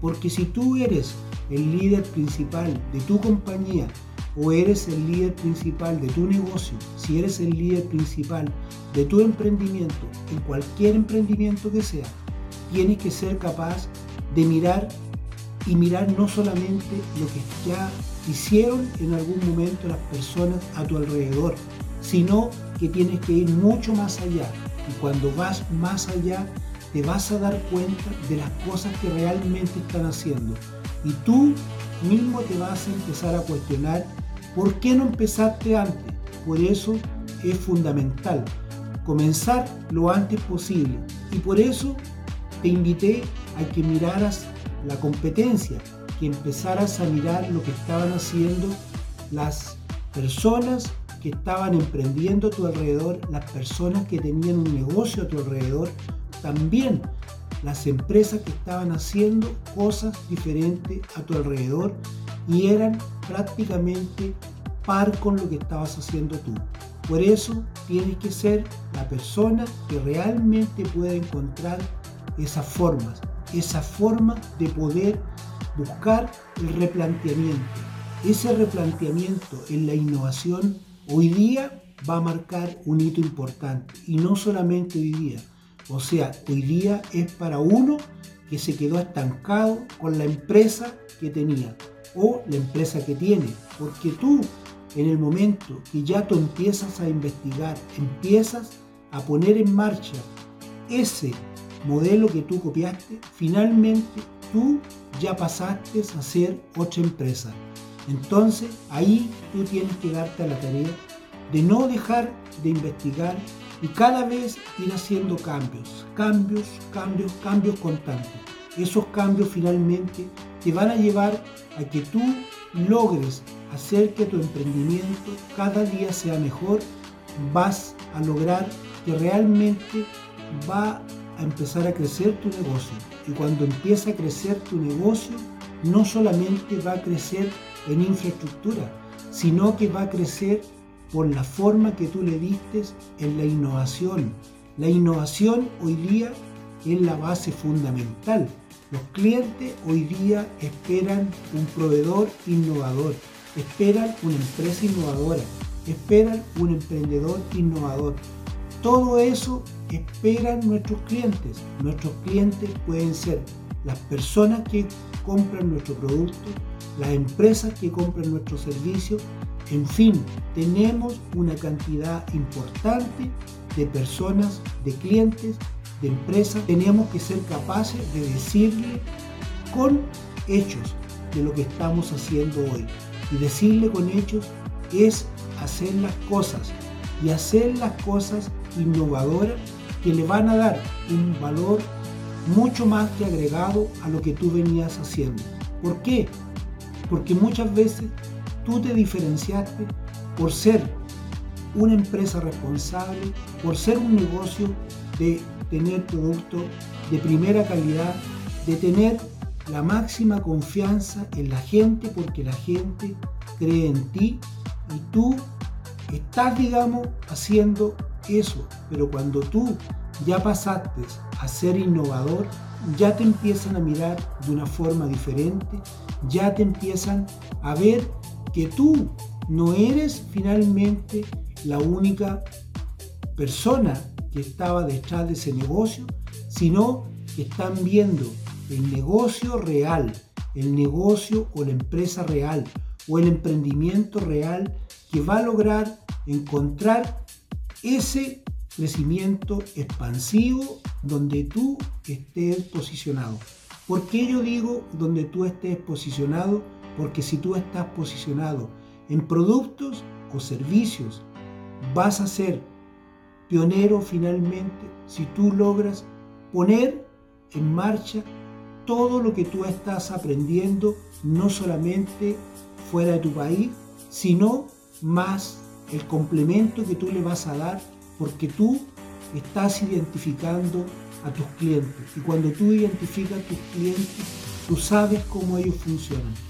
Porque si tú eres el líder principal de tu compañía o eres el líder principal de tu negocio, si eres el líder principal de tu emprendimiento, en cualquier emprendimiento que sea, tienes que ser capaz de mirar y mirar no solamente lo que ya hicieron en algún momento las personas a tu alrededor, sino que tienes que ir mucho más allá. Y cuando vas más allá, te vas a dar cuenta de las cosas que realmente están haciendo. Y tú mismo te vas a empezar a cuestionar por qué no empezaste antes. Por eso es fundamental comenzar lo antes posible. Y por eso te invité a que miraras la competencia, que empezaras a mirar lo que estaban haciendo las personas que estaban emprendiendo a tu alrededor, las personas que tenían un negocio a tu alrededor, también las empresas que estaban haciendo cosas diferentes a tu alrededor y eran prácticamente par con lo que estabas haciendo tú. Por eso tienes que ser la persona que realmente pueda encontrar esas formas, esa forma de poder buscar el replanteamiento. Ese replanteamiento en la innovación hoy día va a marcar un hito importante y no solamente hoy día. O sea, hoy día es para uno que se quedó estancado con la empresa que tenía o la empresa que tiene. Porque tú, en el momento que ya tú empiezas a investigar, empiezas a poner en marcha ese modelo que tú copiaste, finalmente tú ya pasaste a ser otra empresa. Entonces ahí tú tienes que darte a la tarea de no dejar de investigar y cada vez ir haciendo cambios, cambios, cambios, cambios constantes. Esos cambios finalmente te van a llevar a que tú logres hacer que tu emprendimiento cada día sea mejor, vas a lograr que realmente va a empezar a crecer tu negocio. Y cuando empieza a crecer tu negocio, no solamente va a crecer en infraestructura, sino que va a crecer por la forma que tú le diste en la innovación. La innovación hoy día es la base fundamental. Los clientes hoy día esperan un proveedor innovador, esperan una empresa innovadora, esperan un emprendedor innovador. Todo eso esperan nuestros clientes. Nuestros clientes pueden ser las personas que compran nuestro producto, las empresas que compran nuestro servicio, en fin, tenemos una cantidad importante de personas, de clientes, de empresas. Tenemos que ser capaces de decirle con hechos de lo que estamos haciendo hoy. Y decirle con hechos es hacer las cosas. Y hacer las cosas innovadoras que le van a dar un valor mucho más que agregado a lo que tú venías haciendo. ¿Por qué? Porque muchas veces tú te diferenciaste por ser una empresa responsable, por ser un negocio de tener productos de primera calidad, de tener la máxima confianza en la gente porque la gente cree en ti y tú estás, digamos, haciendo eso, pero cuando tú ya pasaste a ser innovador, ya te empiezan a mirar de una forma diferente, ya te empiezan a ver que tú no eres finalmente la única persona que estaba detrás de ese negocio, sino que están viendo el negocio real, el negocio o la empresa real o el emprendimiento real que va a lograr encontrar ese crecimiento expansivo donde tú estés posicionado. ¿Por qué yo digo donde tú estés posicionado? Porque si tú estás posicionado en productos o servicios, vas a ser pionero finalmente si tú logras poner en marcha todo lo que tú estás aprendiendo, no solamente fuera de tu país, sino más el complemento que tú le vas a dar porque tú estás identificando a tus clientes y cuando tú identificas a tus clientes, tú sabes cómo ellos funcionan.